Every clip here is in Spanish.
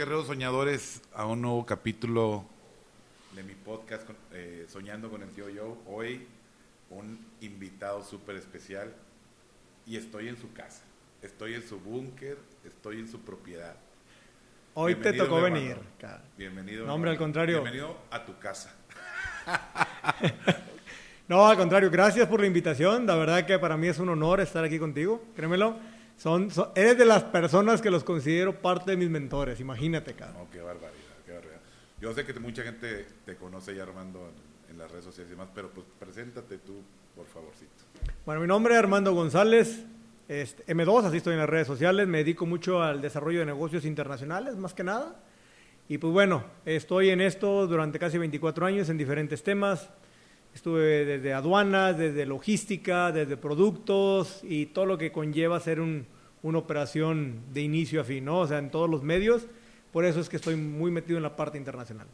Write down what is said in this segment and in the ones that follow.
guerreros soñadores a un nuevo capítulo de mi podcast eh, Soñando con el tío Joe. Hoy un invitado súper especial y estoy en su casa, estoy en su búnker, estoy en su propiedad. Hoy te tocó venir. Bienvenido. No, hombre, al contrario. Bienvenido a tu casa. no, al contrario, gracias por la invitación. La verdad que para mí es un honor estar aquí contigo, créemelo. Son, eres de las personas que los considero parte de mis mentores, imagínate, cara. No, qué barbaridad, qué barbaridad. Yo sé que mucha gente te conoce ya, Armando, en, las redes sociales y demás, pero pues preséntate tú, por favorcito. Bueno, mi nombre es Armando González, este, M2, así estoy en las redes sociales, me dedico mucho al desarrollo de negocios internacionales, más que nada. Y pues bueno, estoy en esto durante casi 24 años en diferentes temas, Estuve desde aduanas, desde logística, desde productos y todo lo que conlleva ser un, una operación de inicio a fin, ¿no? O sea, en todos los medios. Por eso es que estoy muy metido en la parte internacional.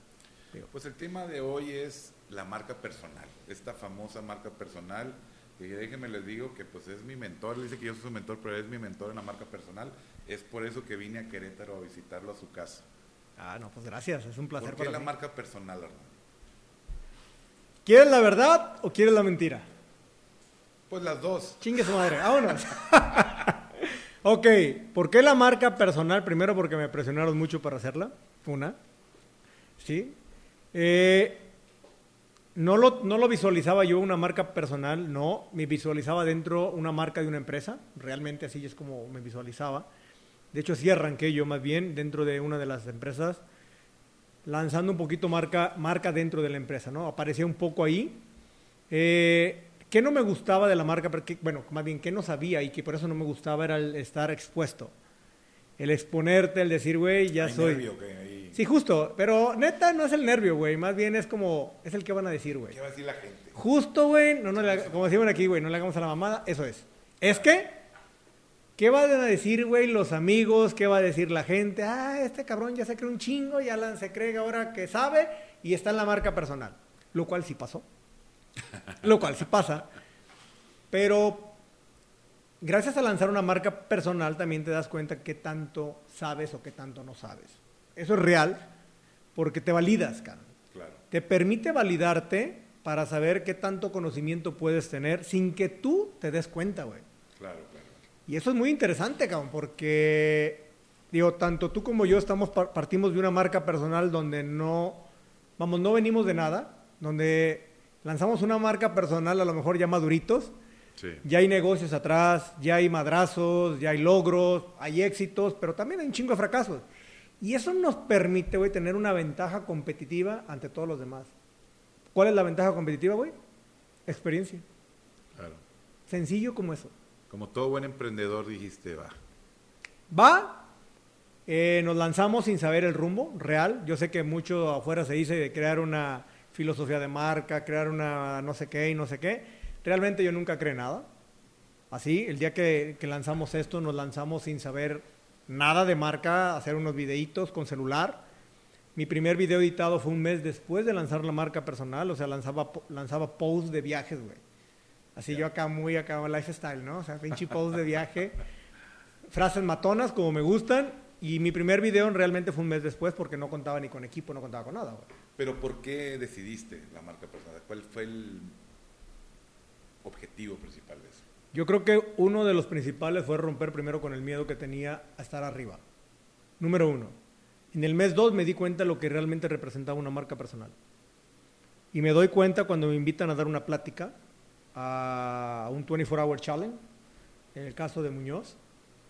Pues el tema de hoy es la marca personal, esta famosa marca personal. Que déjenme les digo que pues es mi mentor, le dice que yo soy su mentor, pero es mi mentor en la marca personal. Es por eso que vine a Querétaro a visitarlo a su casa. Ah, no, pues gracias, es un placer. ¿Por qué la marca personal, Armando? ¿Quieres la verdad o quieres la mentira? Pues las dos. Chingue su madre, vámonos. ok, ¿por qué la marca personal? Primero porque me presionaron mucho para hacerla, una. ¿Sí? Eh, no, lo, no lo visualizaba yo una marca personal, no, me visualizaba dentro una marca de una empresa, realmente así es como me visualizaba. De hecho, sí arranqué yo más bien dentro de una de las empresas lanzando un poquito marca, marca dentro de la empresa, ¿no? Aparecía un poco ahí. Eh, ¿Qué no me gustaba de la marca? Porque, bueno, más bien, ¿qué no sabía y que por eso no me gustaba era el estar expuesto? El exponerte, el decir, güey, ya soy. Nervio, ahí... Sí, justo, pero neta no es el nervio, güey, más bien es como, es el que van a decir, güey. ¿Qué va a decir la gente? Justo, güey, no, no como decimos aquí, güey, no le hagamos a la mamada, eso es. Es que ¿Qué van a decir, güey, los amigos? ¿Qué va a decir la gente? Ah, este cabrón ya se cree un chingo, ya se cree ahora que sabe y está en la marca personal. Lo cual sí pasó. Lo cual sí pasa. Pero gracias a lanzar una marca personal también te das cuenta qué tanto sabes o qué tanto no sabes. Eso es real porque te validas, cara. Claro. Te permite validarte para saber qué tanto conocimiento puedes tener sin que tú te des cuenta, güey. Claro, claro. Y eso es muy interesante, cabrón, porque, digo, tanto tú como yo estamos partimos de una marca personal donde no, vamos, no venimos de nada, donde lanzamos una marca personal a lo mejor ya maduritos, ya hay negocios atrás, ya hay madrazos, ya hay logros, hay éxitos, pero también hay un chingo de fracasos. Y eso nos permite, güey, tener una ventaja competitiva ante todos los demás. ¿Cuál es la ventaja competitiva, güey? Experiencia. Claro. Sencillo como eso. Como todo buen emprendedor dijiste, va. Va. Eh, nos lanzamos sin saber el rumbo real. Yo sé que mucho afuera se dice de crear una filosofía de marca, crear una no sé qué y no sé qué. Realmente yo nunca creé nada. Así, el día que, que lanzamos esto, nos lanzamos sin saber nada de marca, hacer unos videitos con celular. Mi primer video editado fue un mes después de lanzar la marca personal, o sea, lanzaba, lanzaba posts de viajes, güey. Así yo acá muy acá lifestyle, ¿no? O sea, pinche post de viaje. Frases matonas como me gustan. Y mi primer video realmente fue un mes después porque no contaba ni con equipo, no contaba con nada. Pero ¿por qué decidiste la marca personal? ¿Cuál fue el objetivo principal de eso? Yo creo que uno de los principales fue romper primero con el miedo que tenía a estar arriba. Número uno. En el mes dos me di cuenta de lo que realmente representaba una marca personal. Y me doy cuenta cuando me invitan a dar una plática a un 24 Hour Challenge, en el caso de Muñoz.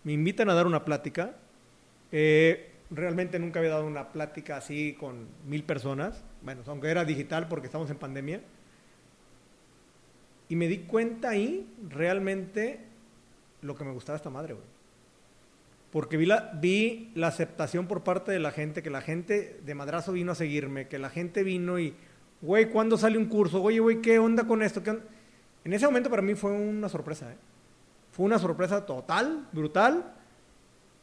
Me invitan a dar una plática. Eh, realmente nunca había dado una plática así con mil personas, bueno, aunque era digital porque estamos en pandemia. Y me di cuenta ahí realmente lo que me gustaba esta madre, güey. Porque vi la, vi la aceptación por parte de la gente, que la gente de madrazo vino a seguirme, que la gente vino y, güey, ¿cuándo sale un curso? Oye, güey, ¿qué onda con esto? ¿Qué en ese momento para mí fue una sorpresa. ¿eh? Fue una sorpresa total, brutal,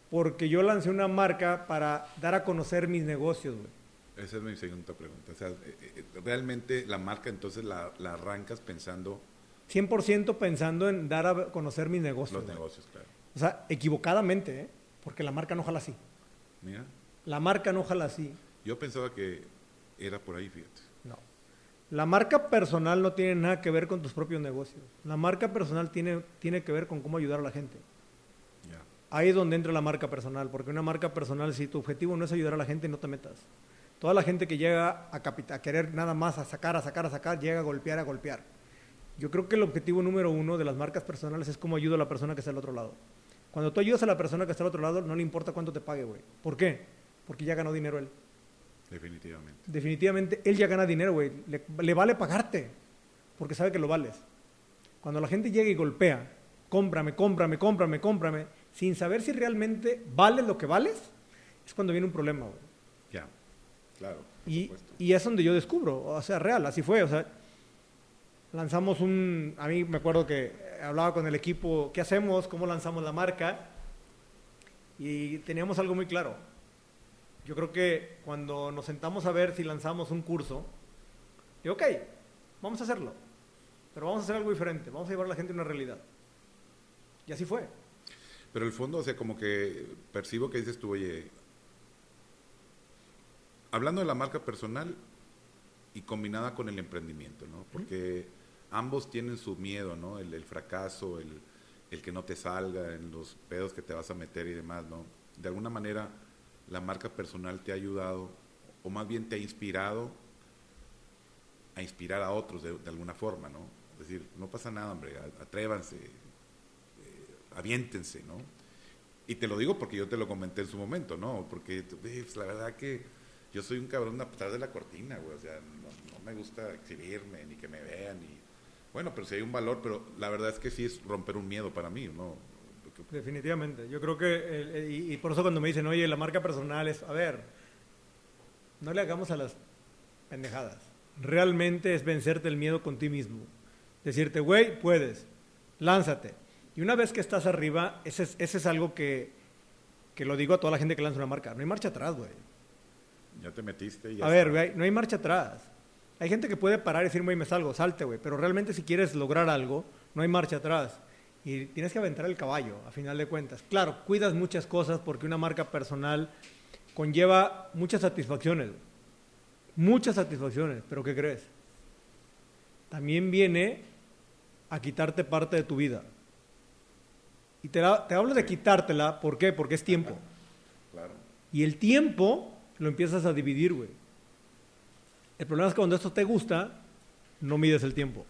porque yo lancé una marca para dar a conocer mis negocios. Güey. Esa es mi segunda pregunta. O sea, eh, eh, realmente la marca entonces la, arrancas pensando... 100% pensando en dar a conocer mis negocios. Los negocios, claro. O sea, equivocadamente, ¿eh? porque la marca no jala así. Mira. La marca no jala así. Yo pensaba que era por ahí, fíjate. La marca personal no tiene nada que ver con tus propios negocios. La marca personal tiene, tiene que ver con cómo ayudar a la gente. Ahí es donde entra la marca personal, porque una marca personal, si tu objetivo no es ayudar a la gente, no te metas. Toda la gente que llega a, a querer nada más, a sacar, a sacar, a sacar, llega a golpear, a golpear. Yo creo que el objetivo número uno de las marcas personales es cómo ayudo a la persona que está al otro lado. Cuando tú ayudas a la persona que está al otro lado, no le importa cuánto te pague, güey. ¿Por qué? Porque ya ganó dinero él. Definitivamente. Definitivamente, él ya gana dinero, güey. Le, le vale pagarte, porque sabe que lo vales. Cuando la gente llega y golpea, cómprame, cómprame, cómprame, cómprame, sin saber si realmente vales lo que vales, es cuando viene un problema, güey. Ya. Claro. por Y, supuesto. y es donde yo descubro, o sea, real, así fue, o sea, lanzamos un, a mí me acuerdo que hablaba con el equipo, ¿qué hacemos? ¿Cómo lanzamos la marca? Y teníamos algo muy claro. Yo creo que cuando nos sentamos a ver si lanzamos un curso, digo, ok, vamos a hacerlo, pero vamos a hacer algo diferente, vamos a llevar a la gente a una realidad. Y así fue. Pero el fondo, o sea, como que percibo que dices tú, oye, hablando de la marca personal y combinada con el emprendimiento, ¿no? Porque ambos tienen su miedo, ¿no? El, el fracaso, el, el que no te salga, en los pedos que te vas a meter y demás, ¿no? De alguna manera, la marca personal te ha ayudado, o más bien te ha inspirado a inspirar a otros de, alguna forma, ¿no? Es decir, no pasa nada, hombre, atrévanse, aviéntense, ¿no? Y te lo digo porque yo te lo comenté en su momento, ¿no? Porque eh, pues, la verdad que yo soy un cabrón atrás de la cortina, güey. O sea, no, no me gusta exhibirme ni que me vean. Y, bueno, pero si hay un valor, pero la verdad es que sí es romper un miedo para mí, ¿no? Definitivamente. Yo creo que, y, y por eso cuando me dicen, oye, la marca personal es, a ver, no le hagamos a las pendejadas. Realmente es vencerte el miedo con ti mismo. Decirte, güey, puedes, lánzate. Y una vez que estás arriba, ese es, ese es algo que, que lo digo a toda la gente que lanza una marca. No hay marcha atrás, güey. Ya te metiste y ya A ver, güey, no hay marcha atrás. Hay gente que puede parar y decir, güey, me salgo, salte, güey. Pero realmente si quieres lograr algo, no hay marcha atrás. Y tienes que aventar el caballo, a final de cuentas. Claro, cuidas muchas cosas porque una marca personal conlleva muchas satisfacciones. Muchas satisfacciones. Pero ¿qué crees? También viene a quitarte parte de tu vida. Y te, la- te hablo de quitártela, ¿por qué? Porque es tiempo. Claro. Y el tiempo lo empiezas a dividir, güey. El problema es que cuando esto te gusta, no mides el tiempo.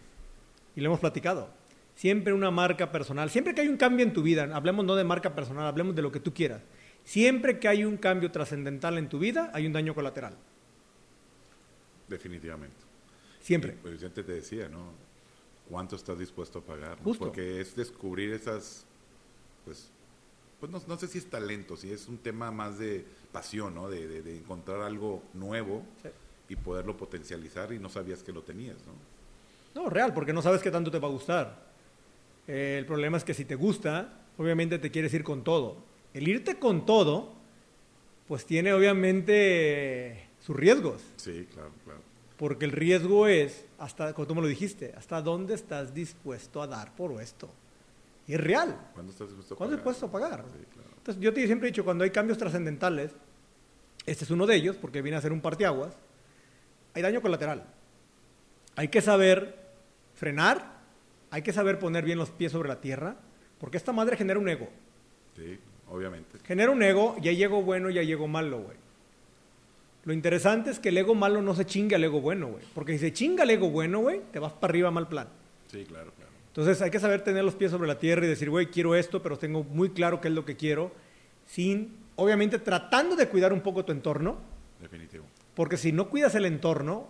Y lo hemos platicado. Siempre una marca personal, siempre que hay un cambio en tu vida, hablemos no de marca personal, hablemos de lo que tú quieras. Siempre que hay un cambio trascendental en tu vida, hay un daño colateral. Definitivamente. Siempre. Y, pues ya te decía, ¿no? ¿Cuánto estás dispuesto a pagar? Justo. Porque es descubrir esas, pues, pues no, no sé si es talento, si es un tema más de pasión, ¿no? De, de- de encontrar algo nuevo Sí. y poderlo potencializar y no sabías que lo tenías, ¿no? No, real, porque no sabes qué tanto te va a gustar. Eh, el problema es que si te gusta, obviamente te quieres ir con todo. El irte con todo, pues tiene obviamente sus riesgos. Sí, claro, claro. Porque el riesgo es, hasta, como tú me lo dijiste, hasta dónde estás dispuesto a dar por esto. Y es real. ¿Cuándo estás dispuesto a ¿Cuándo pagar? estás dispuesto a pagar? Sí, claro. Entonces, yo te siempre he dicho, cuando hay cambios trascendentales, este es uno de ellos, porque viene a ser un parteaguas, hay daño colateral. Hay que saber frenar, hay que saber poner bien los pies sobre la tierra, porque esta madre genera un ego. Sí, obviamente. Genera un ego, y hay ego bueno y hay ego malo, güey. Lo interesante es que el ego malo no se chinga al ego bueno, güey. Porque si se chinga el ego bueno, güey, te vas para arriba mal plan. Sí, claro, claro. Entonces hay que saber tener los pies sobre la tierra y decir, güey, quiero esto, pero tengo muy claro qué es lo que quiero, sin, obviamente, tratando de cuidar un poco tu entorno, Definitivo. porque si no cuidas el entorno,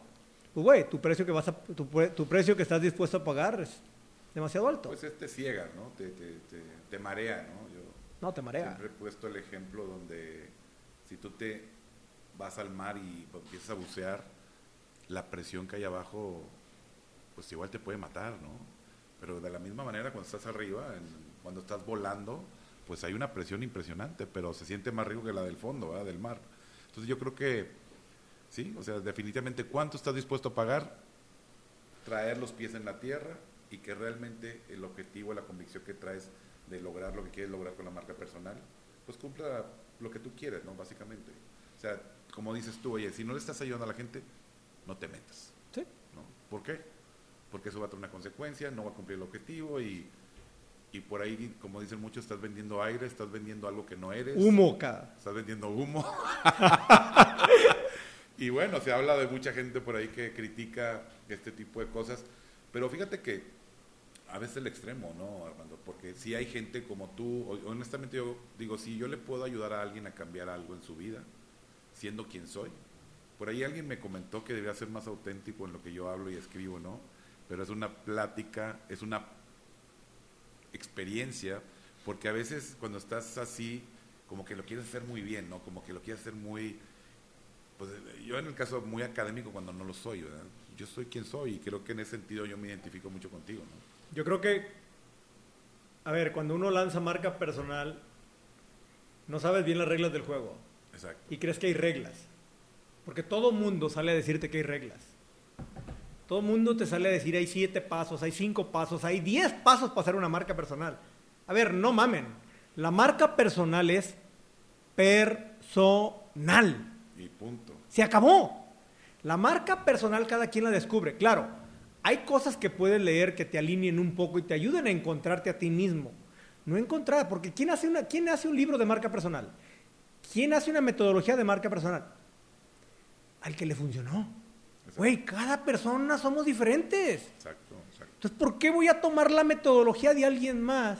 pues, güey, tu precio que vas a, tu, tu precio que estás dispuesto a pagar es demasiado alto. Pues este ciega, ¿no? Te, te, te, te marea, ¿no? Yo no, te marea. siempre he puesto el ejemplo donde si tú te vas al mar y empiezas a bucear, la presión que hay abajo, pues igual te puede matar, ¿no? Pero de la misma manera cuando estás arriba, en- cuando estás volando, pues hay una presión impresionante, pero se siente más rico que la del fondo, ¿verdad? Del mar. Entonces yo creo que, sí, o sea, definitivamente cuánto estás dispuesto a pagar, traer los pies en la tierra y que realmente el objetivo, la convicción que traes de lograr lo que quieres lograr con la marca personal, pues cumpla lo que tú quieres, ¿no? Básicamente. O sea, como dices tú, oye, si no le estás ayudando a la gente, no te metas. Sí. ¿no? ¿Por qué? Porque eso va a tener una consecuencia, no va a cumplir el objetivo y, y por ahí, como dicen muchos, estás vendiendo aire, estás vendiendo algo que no eres. Humo, cada. Estás vendiendo humo. y bueno, se habla de mucha gente por ahí que critica este tipo de cosas. Pero fíjate que a veces el extremo, ¿no, Armando? Porque si hay gente como tú, honestamente yo digo, si yo le puedo ayudar a alguien a cambiar algo en su vida, siendo quien soy. Por ahí alguien me comentó que debería ser más auténtico en lo que yo hablo y escribo, ¿no? Pero es una plática, es una experiencia, porque a veces cuando estás así, como que lo quieres hacer muy bien, ¿no? Como que lo quieres hacer muy, pues yo en el caso muy académico cuando no lo soy, ¿verdad? Yo soy quien soy y creo que en ese sentido yo me identifico mucho contigo, ¿no? Yo creo que, a ver, cuando uno lanza marca personal, no sabes bien las reglas del juego Exacto. y crees que hay reglas. Porque todo mundo sale a decirte que hay reglas. Todo mundo te sale a decir hay siete pasos, hay cinco pasos, hay diez pasos para hacer una marca personal. A ver, no mamen. La marca personal es personal. Y punto. Se acabó. La marca personal cada quien la descubre. Claro, hay cosas que puedes leer que te alineen un poco y te ayuden a encontrarte a ti mismo. No encontrar, porque ¿quién hace, una, ¿quién hace un libro de marca personal? ¿Quién hace una metodología de marca personal? Al que le funcionó. Güey, cada persona somos diferentes. Exacto, exacto. Entonces, ¿por qué voy a tomar la metodología de alguien más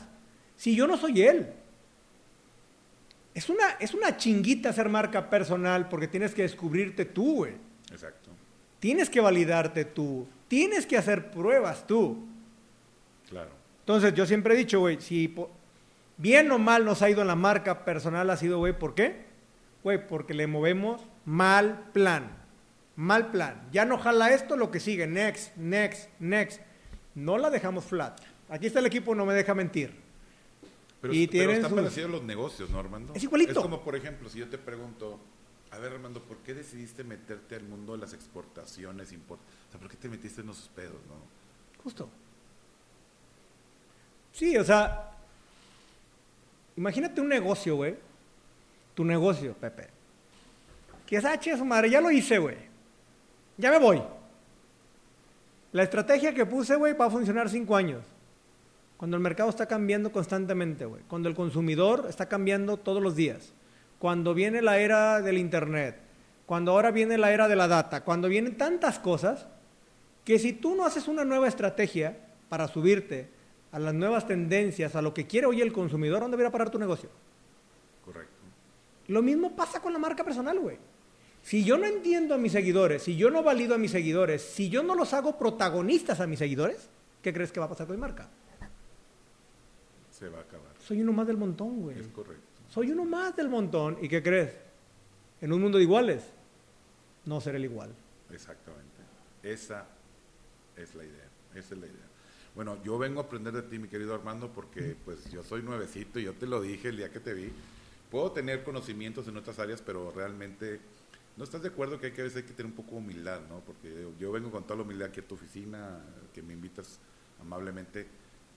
si yo no soy él? Es una, es una chinguita hacer marca personal porque tienes que descubrirte tú, güey. Exacto. Tienes que validarte tú. Tienes que hacer pruebas tú. Claro. Entonces, yo siempre he dicho, güey, si bien o mal nos ha ido en la marca personal, ha sido, güey, ¿por qué? Güey, porque le movemos mal plan. Mal plan. Ya no jala esto, lo que sigue. Next, next, next. No la dejamos flat. Aquí está el equipo, no me deja mentir. Pero, Y pero tienen está sus- parecido a los negocios, ¿no, Armando? Es igualito. Es como, por ejemplo, si yo te pregunto, a ver, Armando, ¿por qué decidiste meterte al mundo de las exportaciones? import- O ¿por qué te metiste en esos pedos, no? Justo. Sí, o sea, imagínate un negocio, güey. Tu negocio, Pepe. Que es, ah, chinga su madre, ya lo hice, güey. Ya me voy. La estrategia que puse, güey, va a funcionar cinco años. Cuando el mercado está cambiando constantemente, güey. Cuando el consumidor está cambiando todos los días. Cuando viene la era del Internet. Cuando ahora viene la era de la data. Cuando vienen tantas cosas que si tú no haces una nueva estrategia para subirte a las nuevas tendencias, a lo que quiere hoy el consumidor, ¿dónde va a parar tu negocio? Correcto. Lo mismo pasa con la marca personal, güey. Si yo no entiendo a mis seguidores, si yo no valido a mis seguidores, si yo no los hago protagonistas a mis seguidores, ¿qué crees que va a pasar con mi marca? Se va a acabar. Soy uno más del montón, güey. Es correcto. Soy uno más del montón. ¿Y qué crees? En un mundo de iguales, no seré el igual. Exactamente. Esa es la idea. Esa es la idea. Bueno, yo vengo a aprender de ti, mi querido Armando, porque pues yo soy nuevecito y yo te lo dije el día que te vi. Puedo tener conocimientos en otras áreas, pero realmente no estás de acuerdo que hay que a veces hay que tener un poco de humildad, ¿no? Porque yo, vengo con toda la humildad aquí a tu oficina, que me invitas amablemente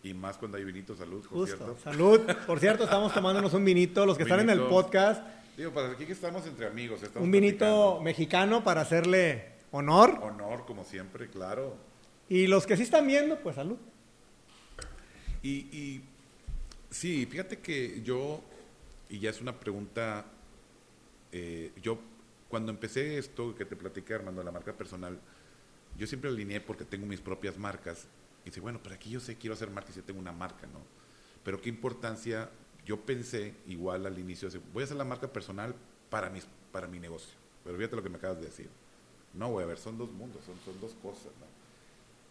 y más cuando hay vinito, salud, por Justo. cierto. Salud. Por cierto, estamos tomándonos un vinito. Los que están en el podcast, Digo, para aquí que estamos entre amigos. estamos un vinito platicando. mexicano para hacerle honor. Honor, como siempre, claro. Y los que sí están viendo, pues salud. Y, y sí, fíjate que yo, y ya es una pregunta, eh, yo cuando empecé esto que te platiqué, Armando, la marca personal, yo siempre alineé porque tengo mis propias marcas. Y dice, bueno, pero aquí yo sé, quiero hacer marca y yo tengo una marca, ¿no? Pero qué importancia, yo pensé igual al inicio, voy a hacer la marca personal para, mis, para mi negocio. Pero fíjate lo que me acabas de decir. No, güey, a ver, son dos mundos, son, son dos cosas, ¿no?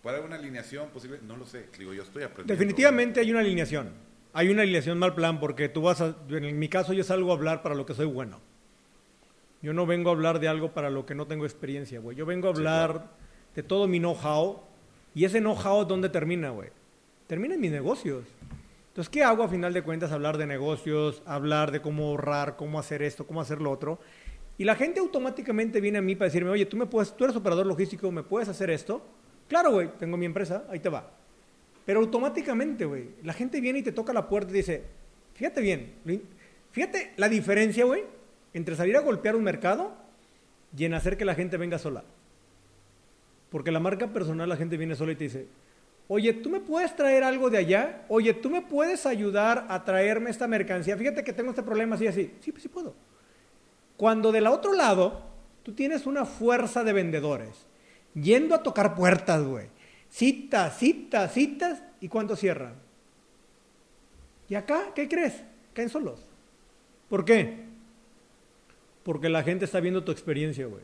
¿Puede haber una alineación posible? No lo sé, digo, yo estoy aprendiendo. Definitivamente hay una alineación. Hay una alineación mal plan porque tú vas a, en mi caso yo salgo a hablar para lo que soy bueno. Yo no vengo a hablar de algo para lo que no tengo experiencia, güey. Yo vengo a Sí, hablar claro. de todo mi know-how y ese know-how ¿dónde termina, güey? Termina en mis negocios. Entonces, ¿qué hago a final de cuentas? Hablar de negocios, hablar de cómo ahorrar, cómo hacer esto, cómo hacer lo otro. Y la gente automáticamente viene a mí para decirme, oye, tú, me puedes, tú eres operador logístico, ¿me puedes hacer esto? Claro, güey, tengo mi empresa, ahí te va. Pero automáticamente, güey, la gente viene y te toca la puerta y dice, fíjate bien, fíjate la diferencia, güey, entre salir a golpear un mercado y en hacer que la gente venga sola. Porque la marca personal, la gente viene sola y te dice, oye, ¿tú me puedes traer algo de allá? Oye, ¿tú me puedes ayudar a traerme esta mercancía? Fíjate que tengo este problema así, así. Sí, pues sí puedo. Cuando del otro lado, tú tienes una fuerza de vendedores, yendo a tocar puertas, güey. Citas, citas, citas, ¿y cuánto cierran? ¿Y acá qué crees? Caen solos. ¿Por qué? Porque la gente está viendo tu experiencia, güey.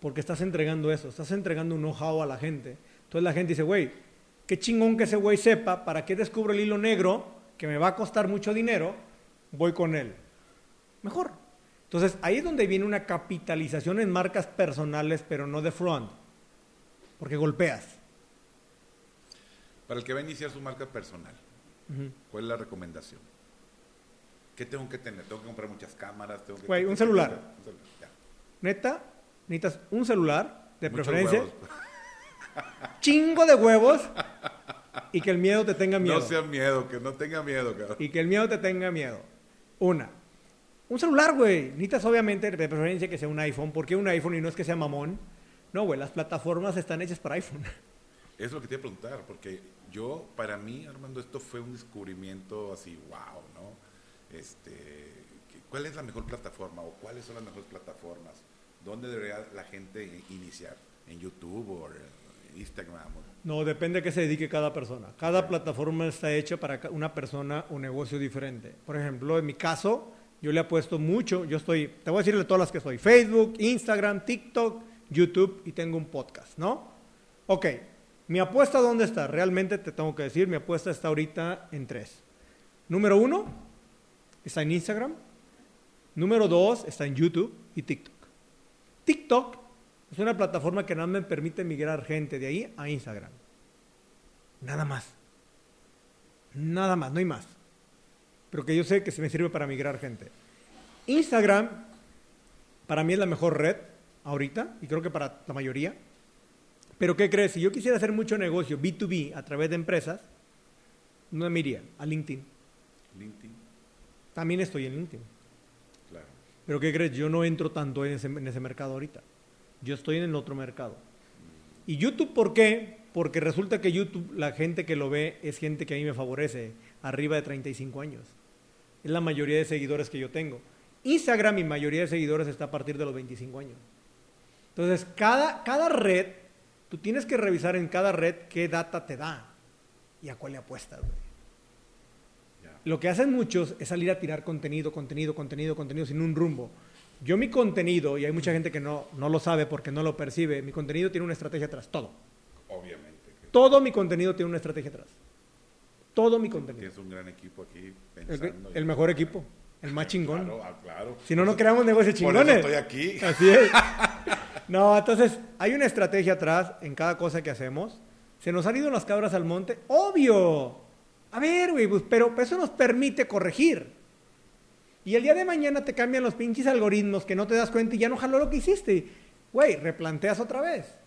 Porque estás entregando eso, estás entregando un know-how a la gente. Entonces la gente dice, güey, qué chingón que ese güey sepa, ¿para qué descubro el hilo negro? Que me va a costar mucho dinero, voy con él. Mejor. Entonces ahí es donde viene una capitalización en marcas personales, pero no de front. Porque golpeas. Para el que va a iniciar su marca personal, ¿cuál es la recomendación? ¿Qué tengo que tener? ¿Tengo que comprar muchas cámaras? ¿Tengo que Güey, un celular. Neta, necesitas un celular, de Muchos preferencia, huevos. chingo de huevos y que el miedo te tenga miedo. No sea miedo, que no tenga miedo, cabrón. Y que el miedo te tenga miedo. Una. Un celular, güey. Necesitas obviamente de preferencia que sea un iPhone. ¿Por qué un iPhone y no es que sea mamón? No, güey, las plataformas están hechas para iPhone. Es lo que te iba a preguntar, porque yo, para mí, Armando, esto fue un descubrimiento así, wow, ¿no? Este, ¿Cuál es la mejor plataforma o cuáles son las mejores plataformas? ¿Dónde debería la gente iniciar? ¿En YouTube o en Instagram? No, depende a qué se dedique cada persona. Cada plataforma está hecha para una persona o negocio diferente. Por ejemplo, en mi caso, yo le apuesto mucho. Yo estoy, te voy a decir de todas las que estoy: Facebook, Instagram, TikTok, YouTube y tengo un podcast, ¿no? Ok, mi apuesta, ¿dónde está? Realmente te tengo que decir, mi apuesta está ahorita en tres. Número uno, está en Instagram. Número dos, está en YouTube y TikTok. TikTok es una plataforma que nada me permite migrar gente de ahí a Instagram. Nada más. Nada más, no hay más. Pero que yo sé que se me sirve para migrar gente. Instagram, para mí es la mejor red ahorita, y creo que para la mayoría. Pero ¿qué crees? Si yo quisiera hacer mucho negocio B2B a través de empresas, no me iría a LinkedIn. LinkedIn, También estoy en LinkedIn. claro. Pero ¿qué crees? Yo no entro tanto en ese, en ese mercado ahorita. Yo estoy en el otro mercado. ¿Y YouTube por qué? Porque resulta que YouTube, la gente que lo ve es gente que a mí me favorece, arriba de 35 años. Es la mayoría de seguidores que yo tengo. Instagram, mi mayoría de seguidores está a partir de los 25 años. Entonces, cada, cada red, tú tienes que revisar en cada red qué data te da y a cuál le apuestas, güey. Lo que hacen muchos es salir a tirar contenido, contenido, contenido, contenido sin un rumbo. Yo mi contenido, y hay mucha gente que no, no lo sabe porque no lo percibe, mi contenido tiene una estrategia atrás, todo. Obviamente. que Todo mi contenido tiene una estrategia atrás. Todo mi contenido. Tienes un gran equipo aquí pensando. el mejor equipo, el más chingón. Claro, ah, claro. Si no, no creamos negocios eso- Por eso chingones. estoy aquí. Así es. No, entonces hay una estrategia atrás en cada cosa que hacemos. ¿Se nos han ido las cabras al monte? ¡Obvio! A ver, güey, pues, pero eso nos permite corregir. Y el día de mañana te cambian los pinches algoritmos que no te das cuenta y ya no jaló lo que hiciste. Güey, replanteas otra vez.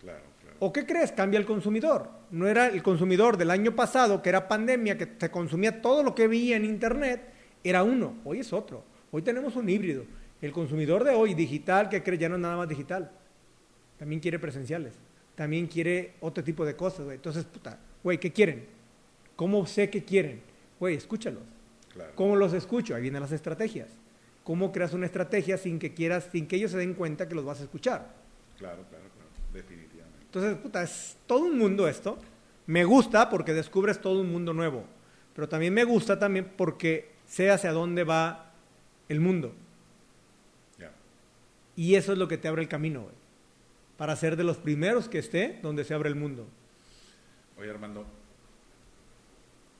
Claro, claro. ¿O qué crees? Cambia el consumidor. No era el consumidor del año pasado, que era pandemia, que se consumía todo lo que veía en Internet, era uno. Hoy es otro. Hoy tenemos un híbrido. El consumidor de hoy, digital, que cree ya no es nada más digital. También quiere presenciales. También quiere otro tipo de cosas, güey. Entonces, puta, güey, ¿qué quieren? ¿Cómo sé qué quieren? Güey, escúchalos. claro. ¿Cómo los escucho? Ahí vienen las estrategias. ¿Cómo creas una estrategia sin que quieras, sin que ellos se den cuenta que los vas a escuchar? Claro, claro, claro. Definitivamente. Entonces, puta, es todo un mundo esto. Me gusta porque descubres todo un mundo nuevo. Pero también me gusta también porque sé hacia dónde va el mundo. Ya. Y eso es lo que te abre el camino, güey. Para ser de los primeros que esté donde se abre el mundo. Oye, Armando,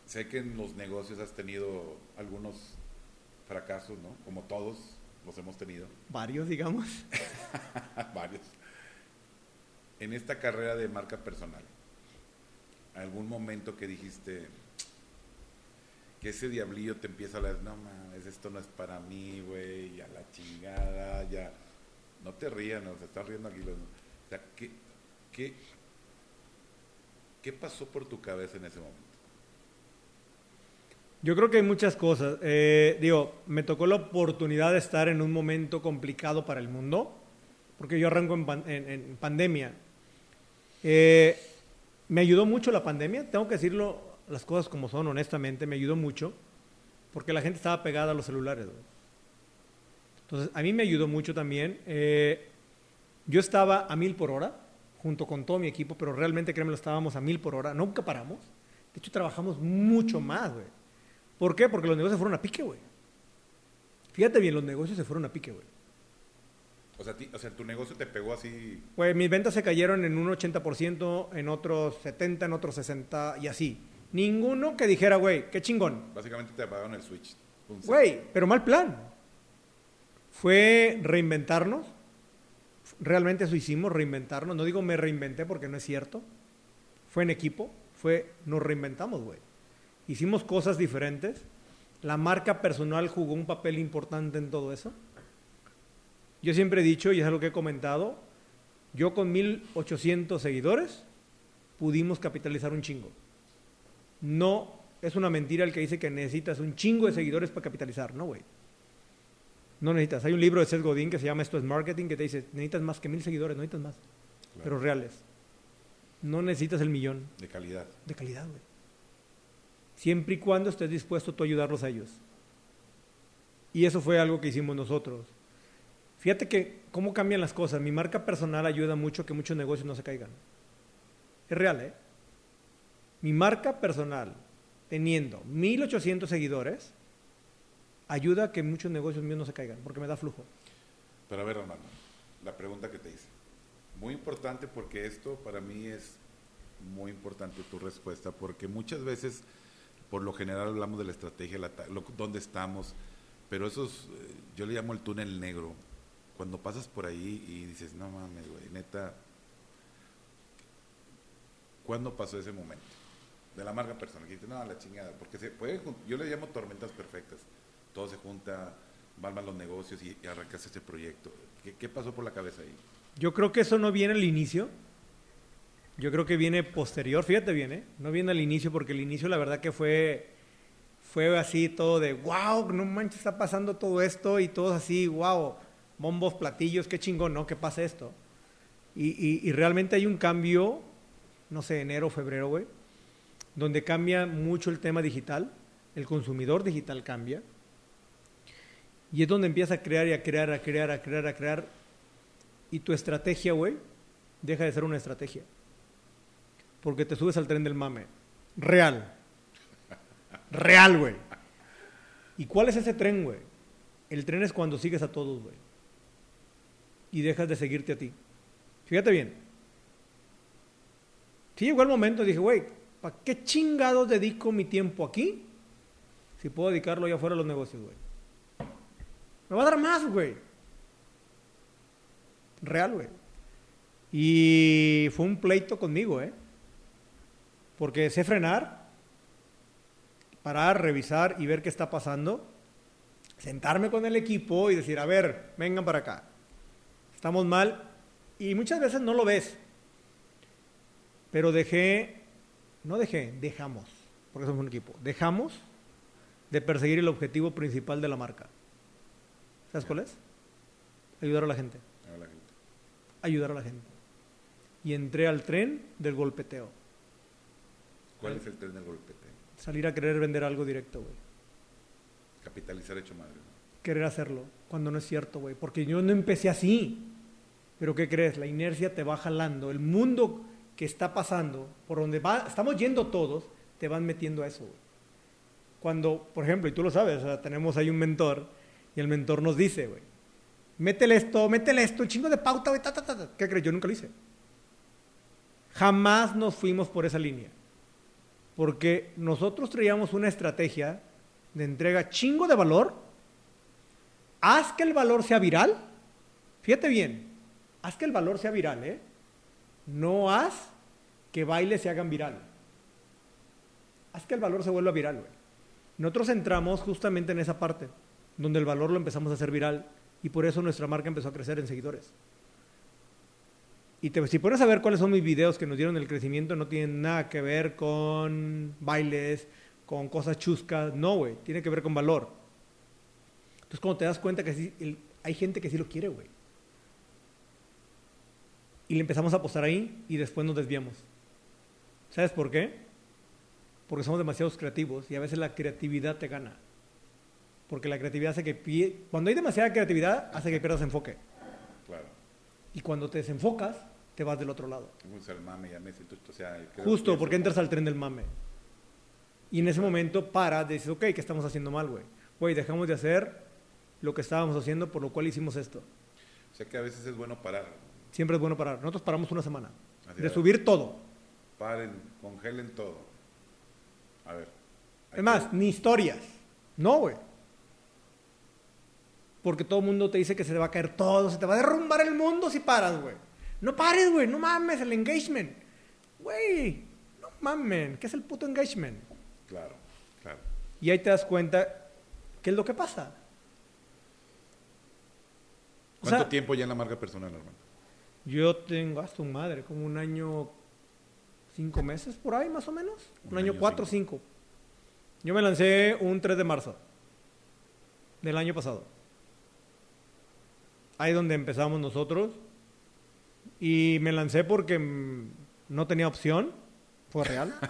sé que en los negocios has tenido algunos fracasos, ¿no? Como todos los hemos tenido, Varios, digamos. varios. En esta carrera de marca personal, algún momento que dijiste que ese diablillo te empieza a hablar, no mames, esto no es para mí, güey, a la chingada, ya. No te rías, no, se están riendo aquí los. O sea, ¿qué, qué, ¿qué pasó por tu cabeza en ese momento? Yo creo que hay muchas cosas. Eh, digo, me tocó la oportunidad de estar en un momento complicado para el mundo, porque yo arranco en pandemia. Eh, me ayudó mucho la pandemia, tengo que decirlo las cosas como son, honestamente, me ayudó mucho, porque la gente estaba pegada a los celulares. güey. Entonces, a mí me ayudó mucho también. Eh, yo estaba a mil por hora, junto con todo mi equipo, pero realmente, créeme, lo estábamos a mil por hora, nunca paramos. De hecho, trabajamos mucho más, güey. ¿Por qué? Porque los negocios fueron a pique, güey. Fíjate bien, los negocios se fueron a pique, güey. O sea, ti- o sea, tu negocio te pegó así. Pues mis ventas se cayeron en un 80%, en otros 70, en otros 60 y así. Ninguno que dijera, güey, qué chingón. Básicamente te apagaron el switch. Güey, pero mal plan. Fue reinventarnos. Realmente eso hicimos, reinventarnos. No digo me reinventé porque no es cierto. Fue en equipo. Fue, nos reinventamos, güey. Hicimos cosas diferentes. La marca personal jugó un papel importante en todo eso. Yo siempre he dicho, y es algo que he comentado, yo con 1800 seguidores pudimos capitalizar un chingo. No es una mentira el que dice que necesitas un chingo de seguidores para capitalizar, no, güey. No necesitas. Hay un libro de Seth Godin que se llama Esto es Marketing que te dice, necesitas más que mil seguidores, no necesitas más, Claro. pero reales. No necesitas el millón De calidad. de calidad, güey. Siempre y cuando estés dispuesto tú a ayudarlos a ellos. Y eso fue algo que hicimos nosotros. Fíjate que cómo cambian las cosas. Mi marca personal ayuda mucho a que muchos negocios no se caigan. Es real, ¿eh? Mi marca personal, teniendo 1800 seguidores, ayuda a que muchos negocios míos no se caigan, porque me da flujo. Pero a ver, Armando, la pregunta que te hice. Muy importante porque esto para mí es muy importante tu respuesta, porque muchas veces, por lo general, hablamos de la estrategia, la lo- dónde estamos, pero esos, eh, yo le llamo el túnel negro. Cuando pasas por ahí y dices, no mames, güey, neta, ¿cuándo pasó ese momento? De la marca personal, que dices, no, la chingada, porque se puede, yo le llamo tormentas perfectas. Todo se junta, van mal los negocios y, y arrancas este proyecto. ¿Qué, qué pasó por la cabeza ahí? Yo creo que eso no viene al inicio. Yo creo que viene posterior. Fíjate bien, ¿eh? No viene al inicio porque el inicio la verdad que fue fue así todo de wow, no manches, está pasando todo esto y todos así, wow, bombos, platillos, qué chingón, ¿no? Que pase esto. Y, y- y realmente hay un cambio, no sé, enero, febrero, güey, donde cambia mucho el tema digital, el consumidor digital cambia. Y es donde empieza a crear y a crear, a crear, a crear, a crear y tu estrategia, güey, deja de ser una estrategia. Porque te subes al tren del mame. Real. Real, güey. ¿Y cuál es ese tren, güey? El tren es cuando sigues a todos, güey. Y dejas de seguirte a ti. Fíjate bien. Sí llegó el momento, dije, güey, ¿para qué chingados dedico mi tiempo aquí? Si puedo dedicarlo ya fuera a los negocios, güey. Me va a dar más, güey. Real, güey. Y fue un pleito conmigo, ¿eh? Porque sé frenar, parar, revisar y ver qué está pasando. Sentarme con el equipo y decir, a ver, vengan para acá. Estamos mal. Y muchas veces no lo ves. Pero dejé, no dejé, dejamos, porque somos un equipo. Dejamos de perseguir el objetivo principal de la marca. ¿Sabes cuál es? Ayudar a la gente A la gente. ayudar a la gente. Y entré al tren del golpeteo. ¿Cuál es el tren del golpete? Salir a querer vender algo directo, güey. Capitalizar hecho madre. ¿no? Querer hacerlo, cuando no es cierto, güey. Porque yo no empecé así. Pero ¿qué crees? La inercia te va jalando. El mundo que está pasando, por donde va, estamos yendo todos, te van metiendo a eso, güey. Cuando, por ejemplo, y tú lo sabes, o sea, tenemos ahí un mentor, y el mentor nos dice, güey, métele esto, métele esto, un chingo de pauta, güey, ta, ta, ta, ta. ¿Qué crees? Yo nunca lo hice. Jamás nos fuimos por esa línea. Porque nosotros traíamos una estrategia de entrega chingo de valor. Haz que el valor sea viral. Fíjate bien, haz que el valor sea viral, ¿eh? No haz que bailes se hagan viral. Haz que el valor se vuelva viral, güey. Nosotros entramos justamente en esa parte, donde el valor lo empezamos a hacer viral y por eso nuestra marca empezó a crecer en seguidores. Y si pones a ver cuáles son mis videos que nos dieron el crecimiento, no tienen nada que ver con bailes, con cosas chuscas. No, güey. Tiene que ver con valor. Entonces, cuando te das cuenta que hay gente que sí lo quiere, güey. Y le empezamos a apostar ahí y después nos desviamos. ¿Sabes por qué? Porque somos demasiados creativos y a veces la creatividad te gana. Porque la creatividad hace que... pie- Cuando hay demasiada creatividad, hace que pierdas enfoque. Claro. Y cuando te desenfocas, te vas del otro lado. El mame, ya me siento, o sea, Justo, que porque entras al tren del mame. Y en ese momento para, dices, ok, ¿qué estamos haciendo mal, güey? Güey, dejamos de hacer lo que estábamos haciendo, por lo cual hicimos esto. O sea que a veces es bueno parar. Siempre es bueno parar. Nosotros paramos una semana. Así De es. subir todo. Paren, congelen todo. A ver. Es más, que- ni historias. No, güey. Porque todo el mundo te dice que se te va a caer todo, se te va a derrumbar el mundo si paras, güey. No pares, güey, no mames, el engagement. Güey, no mames, ¿qué es el puto engagement? Claro, claro. Y ahí te das cuenta qué es lo que pasa. O ¿Cuánto sea, tiempo ya en la marca personal, hermano? Yo tengo, hasta un madre, como un año, cinco meses por ahí más o menos. Un, Un año, año, cuatro, cinco. Yo me lancé un 3 de marzo del año pasado. Ahí donde empezamos nosotros. Y me lancé porque no tenía opción. Fue real.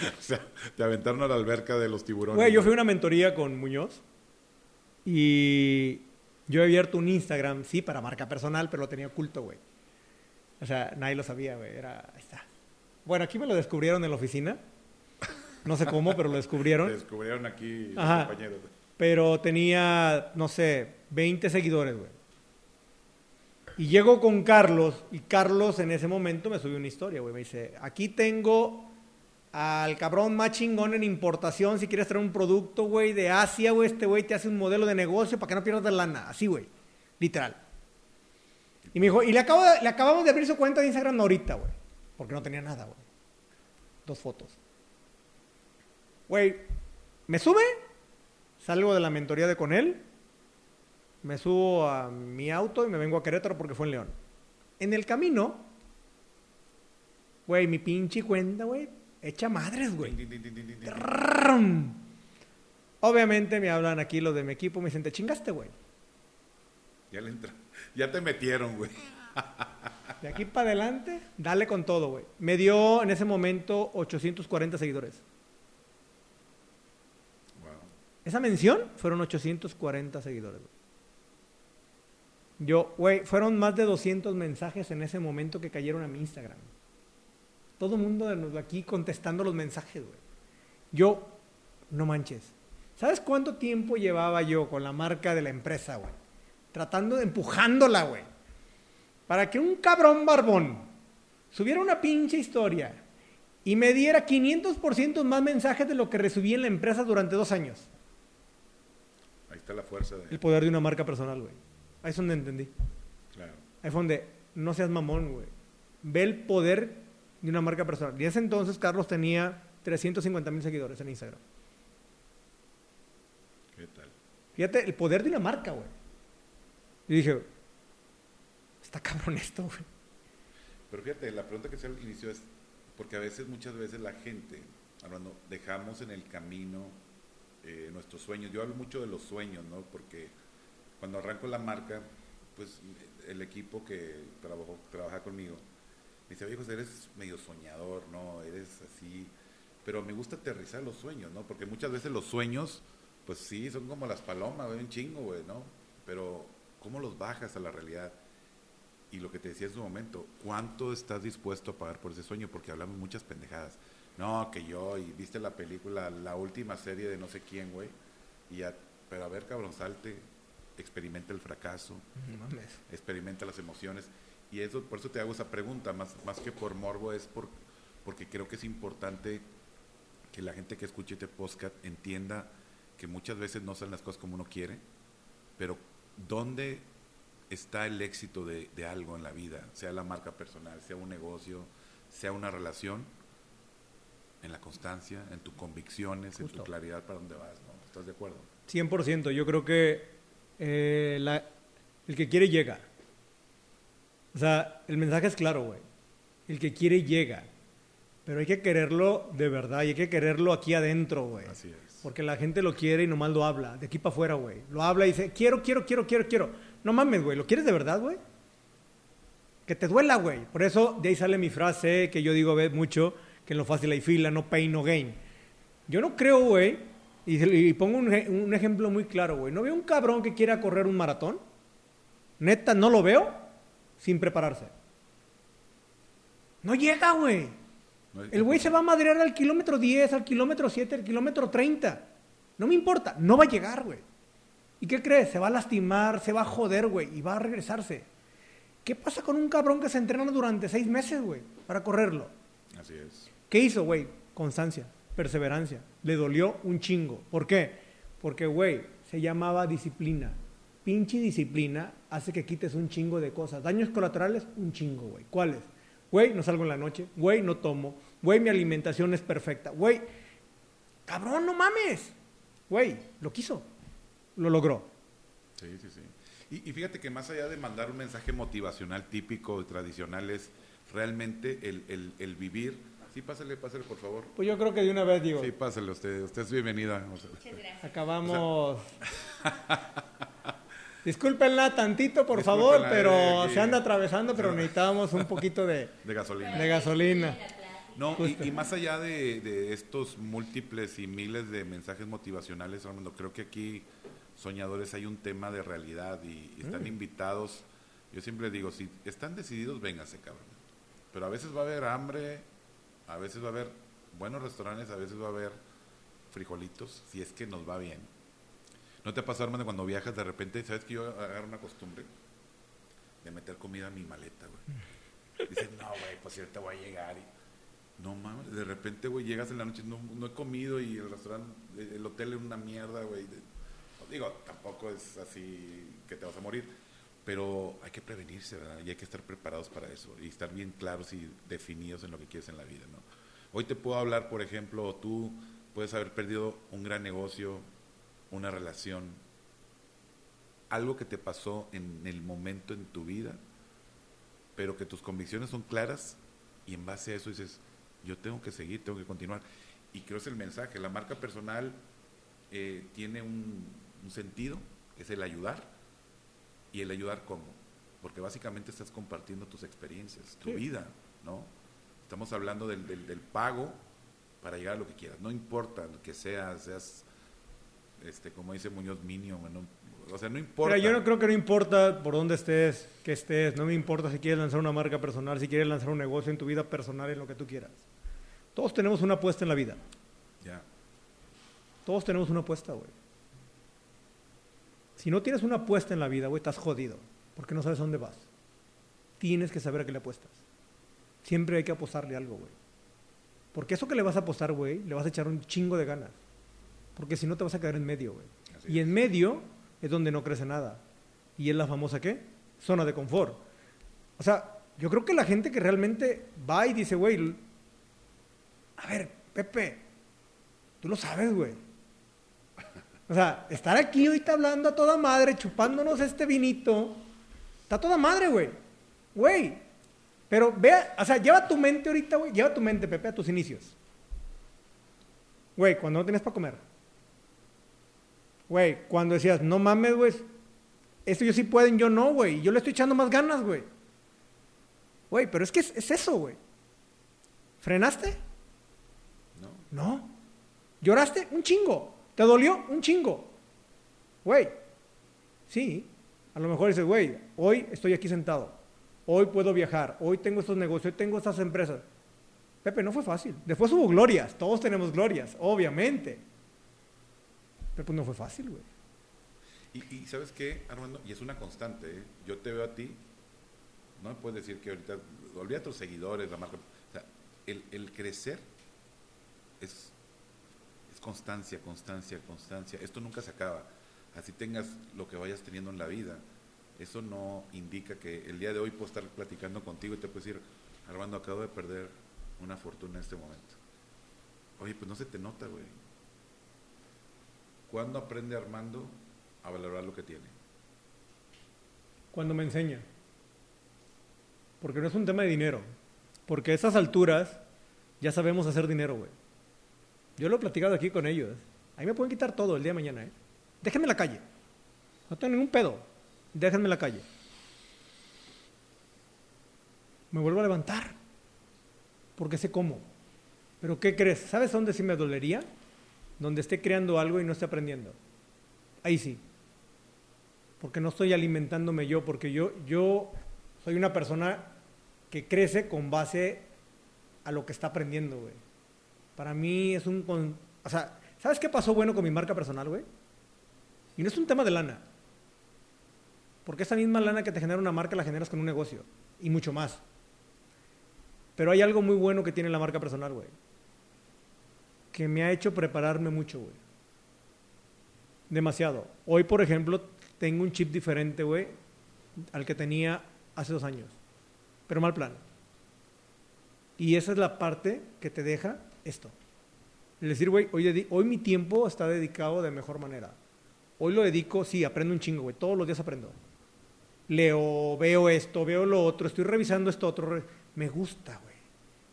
O sea, te aventaron a la alberca de los tiburones. Güey, yo fui a una mentoría con Muñoz. Y yo he abierto un Instagram, sí, para marca personal, pero lo tenía oculto, güey. O sea, nadie lo sabía, güey. Era, ahí está. Bueno, aquí me lo descubrieron en la oficina. No sé cómo, pero lo Te descubrieron. descubrieron aquí los Ajá. compañeros. Pero tenía, no sé, 20 seguidores, güey. Y llego con Carlos, y Carlos en ese momento me subió una historia, güey. Me dice, aquí tengo al cabrón más chingón en importación, si quieres traer un producto, güey, de Asia, güey, este güey te hace un modelo de negocio para que no pierdas lana. Así, güey. Literal. Y me dijo, y le, acabo de- le acabamos de abrir su cuenta de Instagram ahorita, güey. Porque no tenía nada, güey. Dos fotos. Güey, me sube, salgo de la mentoría de con él, me subo a mi auto y me vengo a Querétaro porque fue en León. En el camino, güey, mi pinche cuenta, güey, echa madres, güey. Obviamente me hablan aquí los de mi equipo, me dicen, te chingaste, güey. Ya le entra. Ya te metieron, güey. De aquí para adelante, dale con todo, güey. Me dio en ese momento 840 seguidores. Wow. Esa mención fueron 840 seguidores. güey. Yo, güey, fueron más de 200 mensajes en ese momento que cayeron a mi Instagram. Todo el mundo de aquí contestando los mensajes, güey. Yo, no manches. ¿Sabes cuánto tiempo llevaba yo con la marca de la empresa, güey? Tratando de empujándola, güey. Para que un cabrón barbón subiera una pinche historia y me diera 500% más mensajes de lo que recibí en la empresa durante dos años. Ahí está la fuerza de. El poder de una marca personal, güey. Ahí es donde entendí. Claro. Ahí fue donde no seas mamón, güey. Ve el poder de una marca personal. Y ese entonces Carlos tenía 350 mil seguidores en Instagram. ¿Qué tal? Fíjate, el poder de una marca, güey. Y dije, está cabrón esto, güey. Pero fíjate, la pregunta que se al inicio es, porque a veces, muchas veces la gente, hablando, dejamos en el camino eh, nuestros sueños. Yo hablo mucho de los sueños, ¿no? Porque cuando arranco la marca, pues el equipo que trabajó, trabaja conmigo, me dice, oye, José, eres medio soñador, ¿no? Eres así, pero me gusta aterrizar los sueños, ¿no? Porque muchas veces los sueños, pues sí, son como las palomas, güey, un chingo, güey, ¿no? Pero, ¿cómo los bajas a la realidad? Y lo que te decía en su momento, ¿cuánto estás dispuesto a pagar por ese sueño? Porque hablamos muchas pendejadas. No, que yo, y viste la película, la última serie de no sé quién, güey. Y ya, pero a ver, cabrón, salte, experimenta el fracaso, No mames. experimenta las emociones. Y eso, por eso te hago esa pregunta, más, más que por morbo, es por, porque creo que es importante que la gente que escuche este podcast entienda que muchas veces no salen las cosas como uno quiere, pero ¿dónde está el éxito de, de algo en la vida? Sea la marca personal, sea un negocio, sea una relación, en la constancia, en tus convicciones, en Justo. tu claridad para dónde vas, ¿no? ¿Estás de acuerdo? 100%. Yo creo que eh, la- el que quiere llega. O sea, el mensaje es claro, güey. El que quiere llega. Pero hay que quererlo de verdad y hay que quererlo aquí adentro, güey. Así es. Porque la gente lo quiere y nomás lo habla, de aquí para afuera, güey. Lo habla y dice, quiero, quiero, quiero, quiero, quiero. No mames, güey, ¿lo quieres de verdad, güey? Que te duela, güey. Por eso de ahí sale mi frase que yo digo ve, mucho, que en lo fácil hay fila, no pain, no gain. Yo no creo, güey, y, y pongo un, un ejemplo muy claro, güey. ¿No veo un cabrón que quiera correr un maratón? Neta, no lo veo sin prepararse. No llega, güey. No El güey se va a madrear al kilómetro 10, al kilómetro 7, al kilómetro 30. No me importa, no va a llegar, güey. ¿Y qué crees? Se va a lastimar, se va a joder, güey, y va a regresarse. ¿Qué pasa con un cabrón que se entrena durante seis meses, güey, para correrlo? Así es. ¿Qué hizo, güey? Constancia, perseverancia. Le dolió un chingo. ¿Por qué? Porque, güey, se llamaba disciplina. Pinche disciplina hace que quites un chingo de cosas. Daños colaterales, un chingo, güey. ¿Cuáles? Güey, no salgo en la noche. Güey, no tomo. Güey, mi alimentación es perfecta. Güey, cabrón, no mames. Güey, lo quiso. Lo logró. Sí, sí, sí. Y, y fíjate que más allá de mandar un mensaje motivacional típico y tradicional es realmente el, el- el vivir. Sí, pásale, pásale, por favor. Pues yo creo que de una vez digo, Sí, pásale usted. Usted es bienvenida. O Muchas gracias. acabamos. Discúlpenla tantito, por favor, Discúlpenla, pero eh, se anda atravesando, pero necesitábamos un poquito de, de gasolina. de gasolina. No, y, más allá de, de estos múltiples y miles de mensajes motivacionales, Armando, creo que aquí, soñadores, hay un tema de realidad y, y están invitados. Yo siempre digo, si están decididos, vénganse, cabrón. Pero a veces va a haber hambre, a veces va a haber buenos restaurantes, a veces va a haber frijolitos, si es que nos va bien. ¿No te pasa, Armando, cuando viajas de repente, sabes que yo agarro una costumbre de meter comida en mi maleta, güey? Dices, no, güey, pues ahorita voy a llegar y... No mames, de repente, güey, llegas en la noche, no, no he comido y el restaurante, el hotel es una mierda, güey. Digo, tampoco es así que te vas a morir, pero hay que prevenirse, ¿verdad? Y hay que estar preparados para eso y estar bien claros y definidos en lo que quieres en la vida, ¿no? Hoy te puedo hablar, por ejemplo, tú puedes haber perdido un gran negocio, una relación, algo que te pasó en el momento en tu vida, pero que tus convicciones son claras y en base a eso dices, yo tengo que seguir, tengo que continuar. Y creo que es el mensaje, la marca personal eh, tiene un, un sentido, es el ayudar, y el ayudar cómo, porque básicamente estás compartiendo tus experiencias, tu Sí. vida, ¿no? Estamos hablando del, del, del pago para llegar a lo que quieras, no importa que seas, seas, este, como dice Muñoz Minion, ¿no? o sea, no importa. Mira, yo no creo que no importa por dónde estés, que estés, no me importa si quieres lanzar una marca personal, si quieres lanzar un negocio en tu vida personal, en lo que tú quieras. Todos tenemos una apuesta en la vida. Ya, Todos tenemos una apuesta, güey. Si no tienes una apuesta en la vida, güey, estás jodido. Porque no sabes dónde vas. Tienes que saber a qué le apuestas. Siempre hay que apostarle algo, güey. Porque eso que le vas a apostar, güey, le vas a echar un chingo de ganas. Porque si no te vas a quedar en medio, güey. Y en medio es donde no crece nada. Y es la famosa, ¿qué? Zona de confort. O sea, yo creo que la gente que realmente va y dice, güey, a ver, Pepe, tú lo sabes, güey. O sea, estar aquí ahorita hablando a toda madre, chupándonos este vinito, está toda madre, güey. Güey. Pero vea, o sea, lleva tu mente ahorita, güey, lleva tu mente, Pepe, a tus inicios. Güey, cuando no tienes para comer. Güey, cuando decías, no mames, güey, esto yo sí pueden, yo no, güey. Yo le estoy echando más ganas, güey. Güey, pero es que es, es eso, güey. ¿Frenaste? ¿no? No. ¿Lloraste? Un chingo. ¿Te dolió? Un chingo. Güey. Sí. A lo mejor dices, güey, hoy estoy aquí sentado. Hoy puedo viajar. Hoy tengo estos negocios. Hoy tengo estas empresas. Pepe, no fue fácil. Después hubo glorias. Todos tenemos glorias, obviamente. Pero pues no fue fácil, güey. Y, ¿sabes qué, Armando? Y es una constante, ¿eh? Yo te veo a ti, no me puedes decir que ahorita, olvida a tus seguidores, la marca. O sea, el, el crecer es, es constancia, constancia, constancia. Esto nunca se acaba. Así tengas lo que vayas teniendo en la vida. Eso no indica que el día de hoy puedo estar platicando contigo y te puedo decir, Armando, acabo de perder una fortuna en este momento. Oye, pues no se te nota, güey. ¿Cuándo aprende Armando a valorar lo que tiene? Cuando me enseña. Porque no es un tema de dinero. Porque a esas alturas ya sabemos hacer dinero, güey. Yo lo he platicado aquí con ellos. A mí me pueden quitar todo el día de mañana, ¿eh? Déjenme en la calle. No tengo ningún pedo. Déjenme en la calle. Me vuelvo a levantar. Porque sé cómo. Pero ¿qué crees? ¿Sabes dónde sí me dolería? Donde esté creando algo y no esté aprendiendo. Ahí sí. Porque no estoy alimentándome yo, porque yo, yo soy una persona que crece con base a lo que está aprendiendo, güey. Para mí es un... con- O sea, ¿sabes qué pasó bueno con mi marca personal, güey? Y no es un tema de lana. Porque esa misma lana que te genera una marca la generas con un negocio. Y mucho más. Pero hay algo muy bueno que tiene la marca personal, güey. Que me ha hecho prepararme mucho, güey. Demasiado. Hoy, por ejemplo, tengo un chip diferente, güey, al que tenía hace dos años. Pero mal plan. Y esa es la parte que te deja esto. Es decir, güey, hoy, hoy mi tiempo está dedicado de mejor manera. Hoy lo dedico, sí, aprendo un chingo, güey. Todos los días aprendo. Leo, veo esto, veo lo otro, estoy revisando esto otro. Me gusta, güey.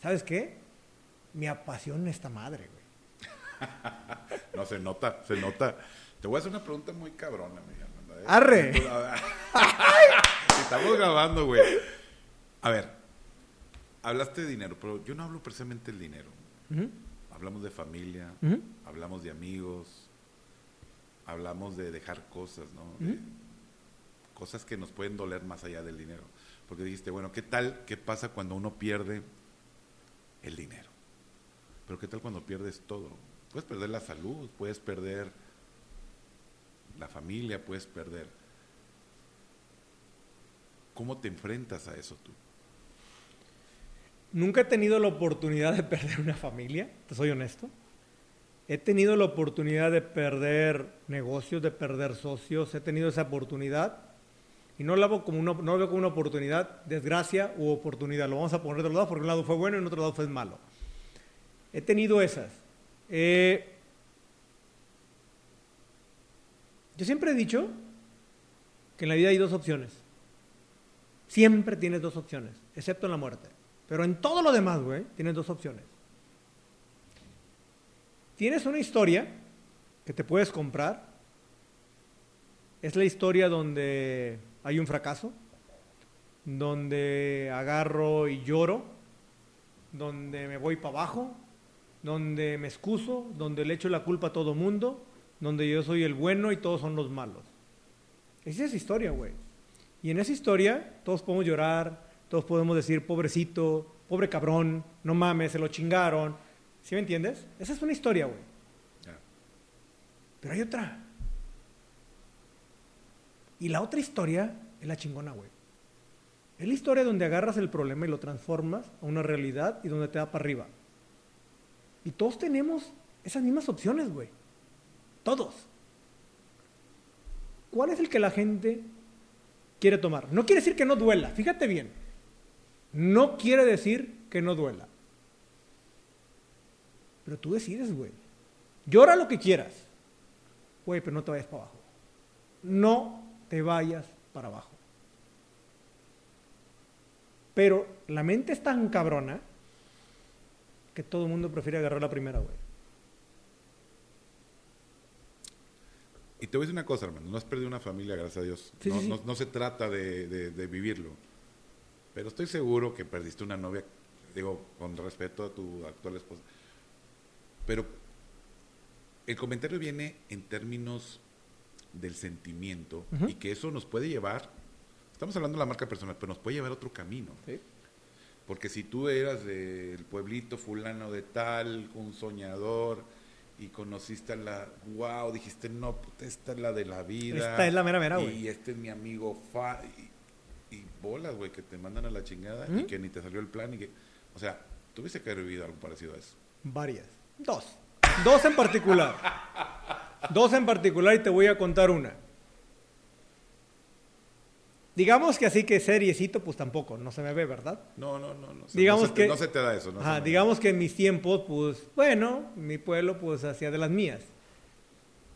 ¿Sabes qué? Me apasiona esta madre, güey. No, se nota, se nota. Te voy a hacer una pregunta muy cabrona, ¿eh? Arre. Estamos grabando, güey. A ver, hablaste de dinero, pero yo no hablo precisamente del dinero. Hablamos de familia, hablamos de amigos, hablamos de dejar cosas, ¿no? De cosas que nos pueden doler más allá del dinero. Porque dijiste, bueno, ¿qué tal? ¿Qué pasa cuando uno pierde el dinero? Pero ¿qué tal cuando pierdes todo? Puedes perder la salud, puedes perder la familia, puedes perder. ¿Cómo te enfrentas a eso tú? Nunca he tenido la oportunidad de perder una familia, te soy honesto. He tenido la oportunidad de perder negocios, de perder socios, he tenido esa oportunidad. Y no hago como una, lo veo como una oportunidad, desgracia u oportunidad. Lo vamos a poner de los lados porque un lado fue bueno y en otro lado fue malo. He tenido esas. Eh, yo siempre he dicho que en la vida hay dos opciones. Siempre tienes dos opciones, excepto en la muerte. Pero en todo lo demás, güey, tienes dos opciones. Tienes una historia que te puedes comprar. Es la historia donde hay un fracaso, donde agarro y lloro, donde me voy para abajo, donde me excuso, donde le echo la culpa a todo mundo, donde yo soy el bueno y todos son los malos. Esa es historia, güey. Y en esa historia todos podemos llorar, todos podemos decir, pobrecito, pobre cabrón, no mames, se lo chingaron. ¿Sí me entiendes? Esa es una historia, güey. Pero hay otra. Y la otra historia es la chingona, güey. Es la historia donde agarras el problema y lo transformas a una realidad y donde te da para arriba. Y todos tenemos esas mismas opciones, güey. Todos. ¿Cuál es el que la gente quiere tomar? No quiere decir que no duela, fíjate bien. No quiere decir que no duela. Pero tú decides, güey. Llora lo que quieras. Güey, pero no te vayas para abajo. No te vayas para abajo. Pero la mente es tan cabrona que todo el mundo prefiere agarrar la primera, güey. Y te voy a decir una cosa, hermano, no has perdido una familia, gracias a Dios. Sí, no, sí, sí. no- no se trata de, de- de vivirlo. Pero estoy seguro que perdiste una novia, digo, con respeto a tu actual esposa. Pero el comentario viene en términos del sentimiento Ujú. y que eso nos puede llevar, estamos hablando de la marca personal, pero nos puede llevar a otro camino. Porque si tú eras del pueblito fulano de tal, un soñador, y conociste a la, wow, dijiste, no, puta, esta es la de la vida. Esta es la mera mera, güey. Y este es mi amigo fa, y, y bolas, güey, que te mandan a la chingada y que ni te salió el plan y que, o sea, tuviste que haber vivido algo parecido a eso. Varias. Dos. Dos en particular. Dos en particular y te voy a contar una. Digamos que así que seriecito, pues tampoco, no se me ve, ¿verdad? No, no, no, no. Digamos no se te- que- no se te da eso, ¿no? Ajá, digamos que en mis tiempos, pues, bueno, mi pueblo, pues, hacía de las mías.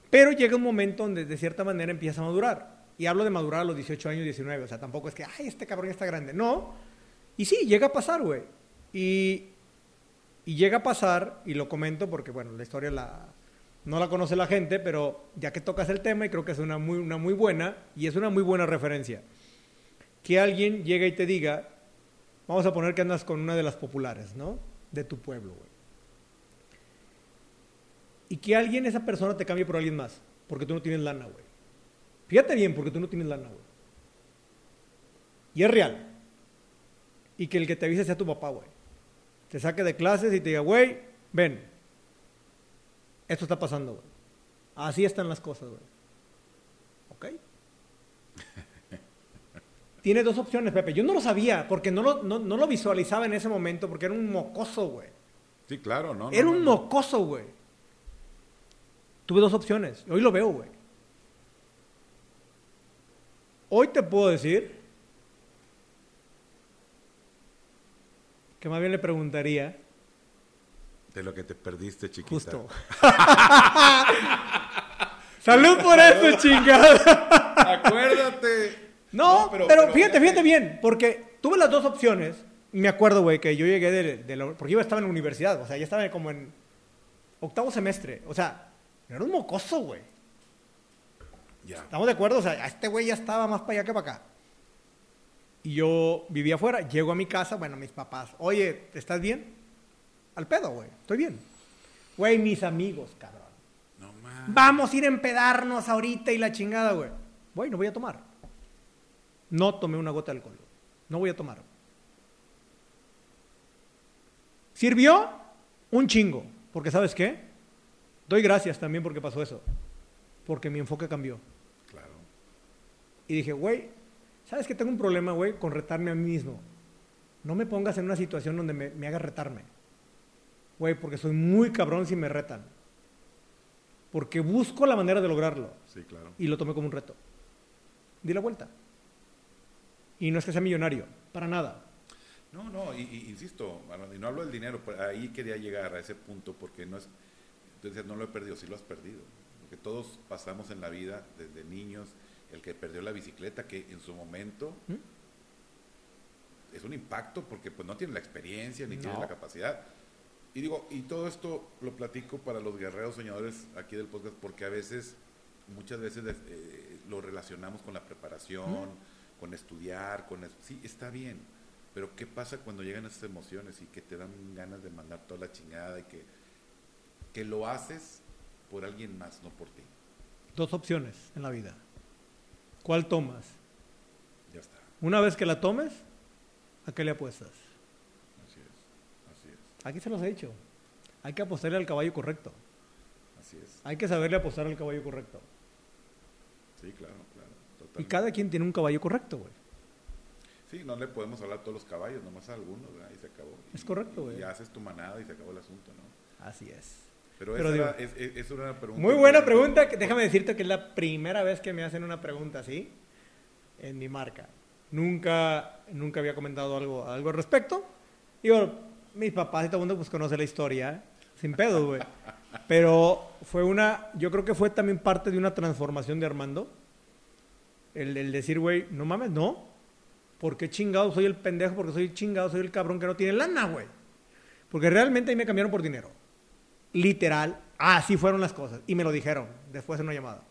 Pero llega un momento donde, de cierta manera, empieza a madurar. Y hablo de madurar a los 18 años, 19. O sea, tampoco es que, ay, este cabrón ya está grande. No. Y sí, llega a pasar, güey. Y Y llega a pasar, y lo comento porque, bueno, la historia la, no la conoce la gente, pero ya que tocas el tema, y creo que es una muy, una muy buena, y es una muy buena referencia, que alguien llegue y te diga, vamos a poner que andas con una de las populares, ¿no? De tu pueblo, güey. Y que alguien, esa persona, te cambie por alguien más, porque tú no tienes lana, güey. Fíjate bien, porque tú no tienes lana, güey. Y es real. Y que el que te avise sea tu papá, güey. Te saque de clases y te diga, güey, ven, esto está pasando, güey. Así están las cosas, güey. ¿Ok? Tiene dos opciones, Pepe. Yo no lo sabía, porque no lo, no, no lo visualizaba en ese momento, porque era un mocoso, güey. Sí, claro, ¿no? Era no, un mocoso, güey. Tuve dos opciones. Hoy lo veo, güey. Hoy te puedo decir que más bien le preguntaría De lo que te perdiste, chiquita. justo. Salud por eso, chingada. Acuérdate. No, pero, fíjate, fíjate bien, porque tuve las dos opciones. Me acuerdo, güey, que yo llegué de, de la- porque yo estaba en la universidad, o sea, ya estaba como en octavo semestre. O sea, era un mocoso, güey. Ya. ¿Estamos de acuerdo? O sea, este güey ya estaba más para allá que para acá. Y yo vivía afuera, llego a mi casa, bueno, mis papás, oye, ¿estás bien? Al pedo, güey, estoy bien. Güey, mis amigos, cabrón. No más. Vamos a ir a empedarnos ahorita y la chingada, güey. Güey, no voy a tomar. No tomé una gota de alcohol. No voy a tomar. Sirvió un chingo. Porque ¿sabes qué? Doy gracias también porque pasó eso. Porque mi enfoque cambió. Claro. Y dije, güey, ¿sabes que tengo un problema, güey, con retarme a mí mismo? No me pongas en una situación donde me, me haga retarme. Güey, porque soy muy cabrón si me retan. Porque busco la manera de lograrlo. Sí, claro. Y lo tomé como un reto. Di la vuelta. Y no es que sea millonario, para nada. No, no, y, y- insisto, y no hablo del dinero, pero ahí quería llegar a ese punto porque no es, entonces no lo he perdido, sí lo has perdido. Porque todos pasamos en la vida desde niños, el que perdió la bicicleta, que en su momento ¿Mm? es un impacto porque pues no tiene la experiencia ni No. tiene la capacidad. Y digo, y todo esto lo platico para los guerreros soñadores aquí del podcast porque a veces, muchas veces eh, lo relacionamos con la preparación, con estudiar, con es- sí, está bien, pero ¿qué pasa cuando llegan esas emociones y que te dan ganas de mandar toda la chingada y que, que lo haces por alguien más, no por ti? Dos opciones en la vida. ¿Cuál tomas? Ya está, Una vez que la tomes, ¿a qué le apuestas? así es, así es, Aquí se los he dicho. Hay que apostarle al caballo correcto. así es. Hay que saberle apostar al caballo correcto. Sí, claro, Y cada quien tiene un caballo correcto, güey. Sí, no le podemos hablar a todos los caballos, nomás a algunos, ¿verdad? y se acabó. Es Y- correcto, güey. Y haces tu manada y se acabó el asunto, ¿no? Así es. Pero, Pero esa, digo- era, es, es- una pregunta. Muy buena pregunta. que Déjame decirte que es la primera vez que me hacen una pregunta así en mi marca. Nunca, nunca había comentado algo, algo al respecto. Digo, mis papás y todo el mundo pues conoce la historia, sin pedo, güey. Pero fue una, yo creo que fue también parte de una transformación de Armando. El, el decir, güey, no mames, no. ¿Por qué chingado soy el pendejo? Porque soy chingado, soy el cabrón que no tiene lana, güey. Porque realmente ahí me cambiaron por dinero. Literal, así fueron las cosas. Y me lo dijeron después en una llamada.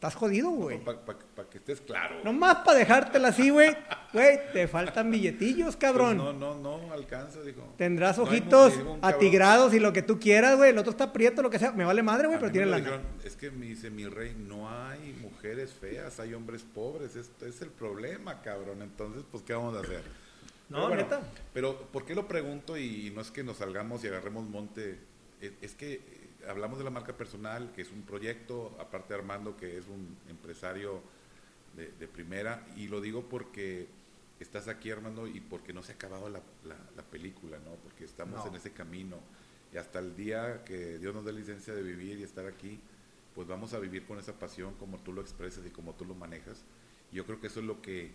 Estás jodido, güey. Para que estés claro. Nomás para dejártela así, güey. Güey, te faltan billetillos, Pues cabrón. no, no, no alcanza, dijo. Tendrás No ojitos atigrados y lo que tú quieras, güey. El otro está prieto, lo que sea. Me vale madre, güey, pero tiene lana. dijeron, es que me dice mi rey, no hay mujeres feas, hay hombres pobres. Esto es el problema, cabrón. Entonces, pues, ¿qué vamos a hacer? No, Pero neta. Pero, ¿por qué lo pregunto? Y no es que nos salgamos y agarremos monte. Es, es que hablamos de la marca personal, que es un proyecto, aparte de Armando, que es un empresario de, de primera. Y lo digo porque estás aquí, Armando, y porque no se ha acabado la, la- la película, ¿no? Porque estamos No. en ese camino. Y hasta el día que Dios nos dé licencia de vivir y estar aquí, pues vamos a vivir con esa pasión como tú lo expresas y como tú lo manejas. Yo creo que eso es lo que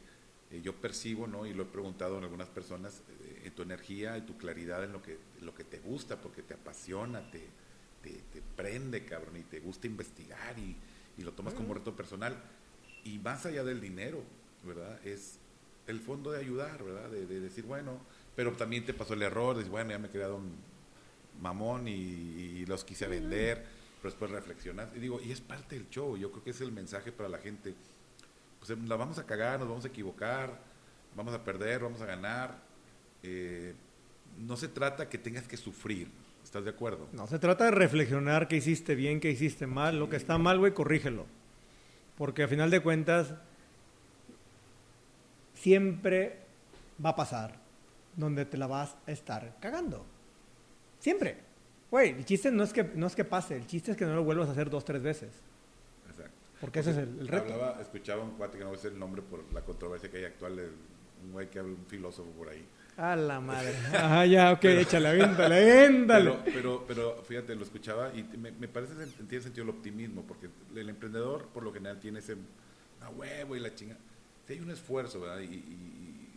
eh, yo percibo, ¿no? Y lo he preguntado en algunas personas, eh, en tu energía y tu claridad en lo que, en lo que te gusta, porque te apasiona, te, te, te prende, cabrón, y te gusta investigar y, y lo tomas como reto personal. Y más allá del dinero, ¿verdad? Es el fondo de ayudar, ¿verdad? De, de decir, bueno, pero también te pasó el error, de decir, bueno, ya me he creado un, mamón y, y los quise vender, pero después reflexionas. Y digo, y es parte del show, yo creo que es el mensaje para la gente. Pues em, la vamos a cagar, nos vamos a equivocar, vamos a perder, vamos a ganar. Eh, no se trata que tengas que sufrir, ¿estás de acuerdo? No, se trata de reflexionar qué hiciste bien, qué hiciste mal. Lo que está mal, güey, corrígelo. Porque a final de cuentas, siempre va a pasar donde te la vas a estar cagando. Siempre. Güey, el chiste no es, que, no es que pase, el chiste es que no lo vuelvas a hacer dos, tres veces. Exacto. Porque ese es el, el reto. Hablaba, escuchaba un cuate que no voy a decir el nombre por la controversia que hay actual, un güey que habla, un filósofo por ahí. A la madre. Ajá, ya, ok, échale, aviéntale, aviéntale. Pero, pero, pero fíjate, lo escuchaba y me, me parece que tiene sentido el optimismo, porque el emprendedor por lo general tiene ese a huevo y la chinga. Hay un esfuerzo, ¿verdad? Y, y- y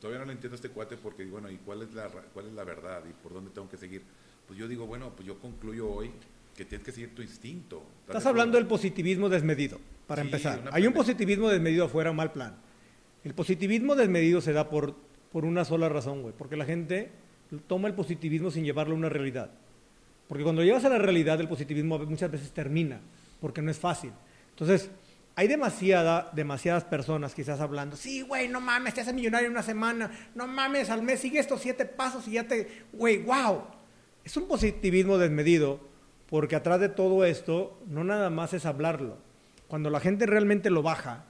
todavía no lo entiendo a este cuate porque, bueno, ¿y cuál es, la, ra- cuál es la verdad y por dónde tengo que seguir? Pues yo digo, bueno, pues yo concluyo hoy que tienes que seguir tu instinto. ¿Estás Estás de hablando del positivismo desmedido, para Sí, empezar. Hay un positivismo desmedido afuera, mal plan. El positivismo desmedido se da por, por una sola razón, güey. Porque la gente toma el positivismo sin llevarlo a una realidad. Porque cuando llevas a la realidad, el positivismo muchas veces termina, porque no es fácil. Entonces, hay demasiada, demasiadas personas quizás hablando, sí, güey, no mames, te haces millonario en una semana, no mames, al mes sigue estos siete pasos y ya te, güey, wow. Es un positivismo desmedido, porque atrás de todo esto no nada más es hablarlo. Cuando la gente realmente lo baja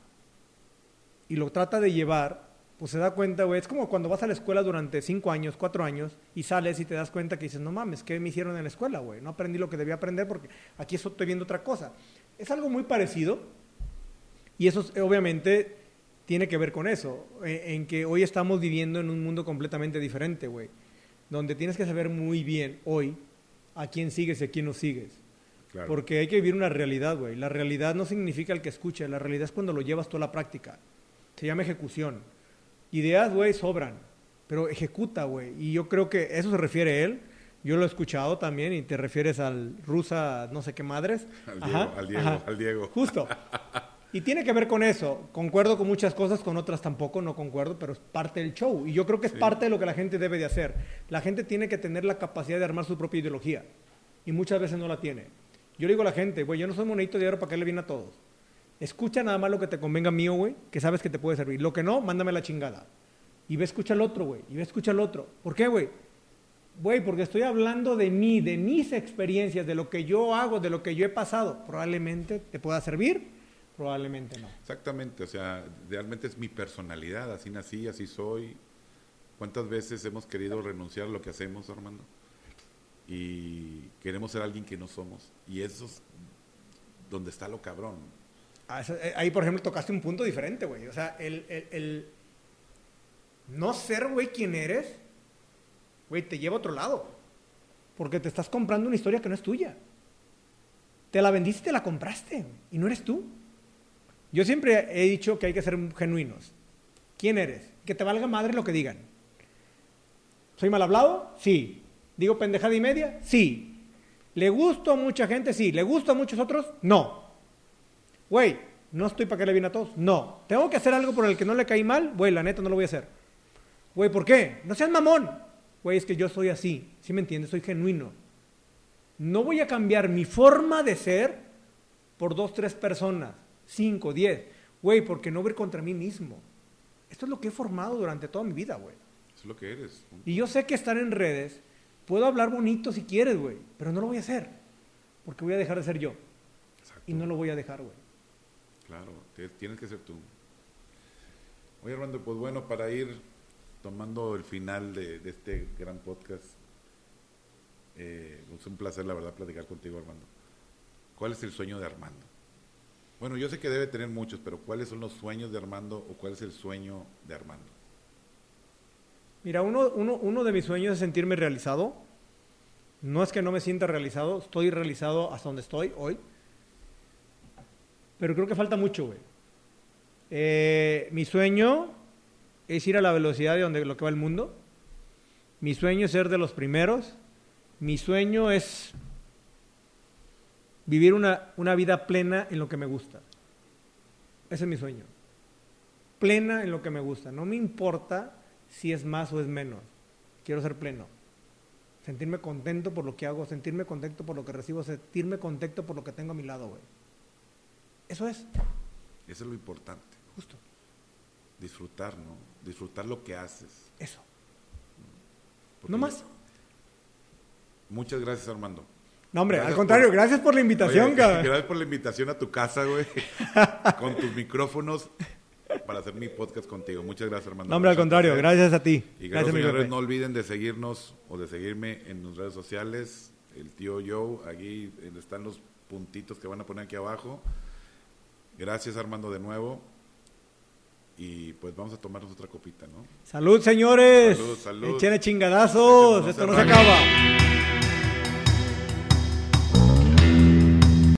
y lo trata de llevar, pues se da cuenta, güey, es como cuando vas a la escuela durante cinco años, cuatro años, y sales y te das cuenta que dices, no mames, ¿qué me hicieron en la escuela, güey? No aprendí lo que debía aprender porque aquí estoy viendo otra cosa. Es algo muy parecido, y eso es- obviamente tiene que ver con eso, eh, en que hoy estamos viviendo en un mundo completamente diferente, güey, donde tienes que saber muy bien hoy a quién sigues y a quién no sigues. Claro. Porque hay que vivir una realidad, güey. La realidad no significa el que escuche, la realidad es cuando lo llevas tú a la práctica. Se llama ejecución. Ideas, güey, sobran, pero ejecuta, güey. Y yo creo que eso se refiere él. Yo lo he escuchado también y te refieres al rusa, no sé qué madres. Al Diego, al Diego, al Diego. Justo. Y tiene que ver con eso. Concuerdo con muchas cosas, con otras tampoco, no concuerdo, pero es parte del show. Y yo creo que es parte de lo que la gente debe de hacer. La gente tiene que tener la capacidad de armar su propia ideología. Y muchas veces no la tiene. Yo le digo a la gente, güey, yo no soy monedito de oro para que le viene a todos. Escucha nada más lo que te convenga mío, güey, que sabes que te puede servir. Lo que no, mándame la chingada. Y ve, escucha al otro, güey. Y ve, escucha al otro. ¿Por qué, güey? Güey, porque estoy hablando de mí, de mis experiencias, de lo que yo hago, de lo que yo he pasado. Probablemente te pueda servir, probablemente no. Exactamente, o sea, realmente es mi personalidad, así nací, así soy. ¿Cuántas veces hemos querido renunciar a lo que hacemos, Armando? Y queremos ser alguien que no somos. Y eso es donde está lo cabrón. Ah, eh, Ahí, por ejemplo, tocaste un punto diferente, güey. O sea, el, el- el no ser, güey, quien eres, güey, te lleva a otro lado. Porque te estás comprando una historia que no es tuya. Te la vendiste te la compraste, y no eres tú. Yo siempre he dicho que hay que ser genuinos. ¿Quién eres? Que te valga madre lo que digan. ¿Soy mal hablado? Sí. ¿Digo pendejada y media? Sí. ¿Le gusto a mucha gente? Sí. ¿Le gusto a muchos otros? No. Güey, no estoy para que le bien a todos. No. ¿Tengo que hacer algo por el que no le caí mal? Güey, la neta no lo voy a hacer. Güey, ¿por qué? No seas mamón. Güey, es que yo soy así. ¿Sí me entiendes? Soy genuino. No voy a cambiar mi forma de ser por dos, tres personas, cinco, diez. Güey, porque no voy a ir contra mí mismo. Esto es lo que he formado durante toda mi vida, güey. Eso es lo que eres. Y yo sé que estar en redes, puedo hablar bonito si quieres, güey, pero no lo voy a hacer. Porque voy a dejar de ser yo. Exacto. Y no lo voy a dejar, güey. Claro, tienes que ser tú. Oye, Armando, pues bueno, para ir tomando el final de, de este gran podcast, eh, es un placer, la verdad, platicar contigo, Armando. ¿Cuál es el sueño de Armando? Bueno, yo sé que debe tener muchos, pero ¿cuáles son los sueños de Armando o cuál es el sueño de Armando? Mira, uno, uno, uno de mis sueños es sentirme realizado. No es que no me sienta realizado, estoy realizado hasta donde estoy hoy. Pero creo que falta mucho, güey. Eh, mi sueño es ir a la velocidad de donde lo que va el mundo. Mi sueño es ser de los primeros. Mi sueño es vivir una, una vida plena en lo que me gusta. Ese es mi sueño. Plena en lo que me gusta. No me importa si es más o es menos. Quiero ser pleno. Sentirme contento por lo que hago, sentirme contento por lo que recibo, sentirme contento por lo que tengo a mi lado, güey. Eso es. Eso es lo importante. Justo. Disfrutar, ¿no? Disfrutar lo que haces. Eso. Porque No más. Muchas gracias, Armando. No, hombre, Gracias al contrario, por- gracias por la invitación, Oye, cabrón. Gracias por la invitación a tu casa, güey. con tus micrófonos para hacer mi podcast contigo. Muchas gracias, Armando. No, hombre, al contrario, placer. gracias a ti. Y Gracias, señores, Pepe. no olviden de seguirnos o de seguirme en las redes sociales. El tío Joe, aquí están los puntitos que van a poner aquí abajo. Gracias, Armando, de nuevo. Y pues vamos a tomarnos otra copita, ¿no? Salud, señores. Salud, salud. Échenle chingadazos. Esto no se acaba.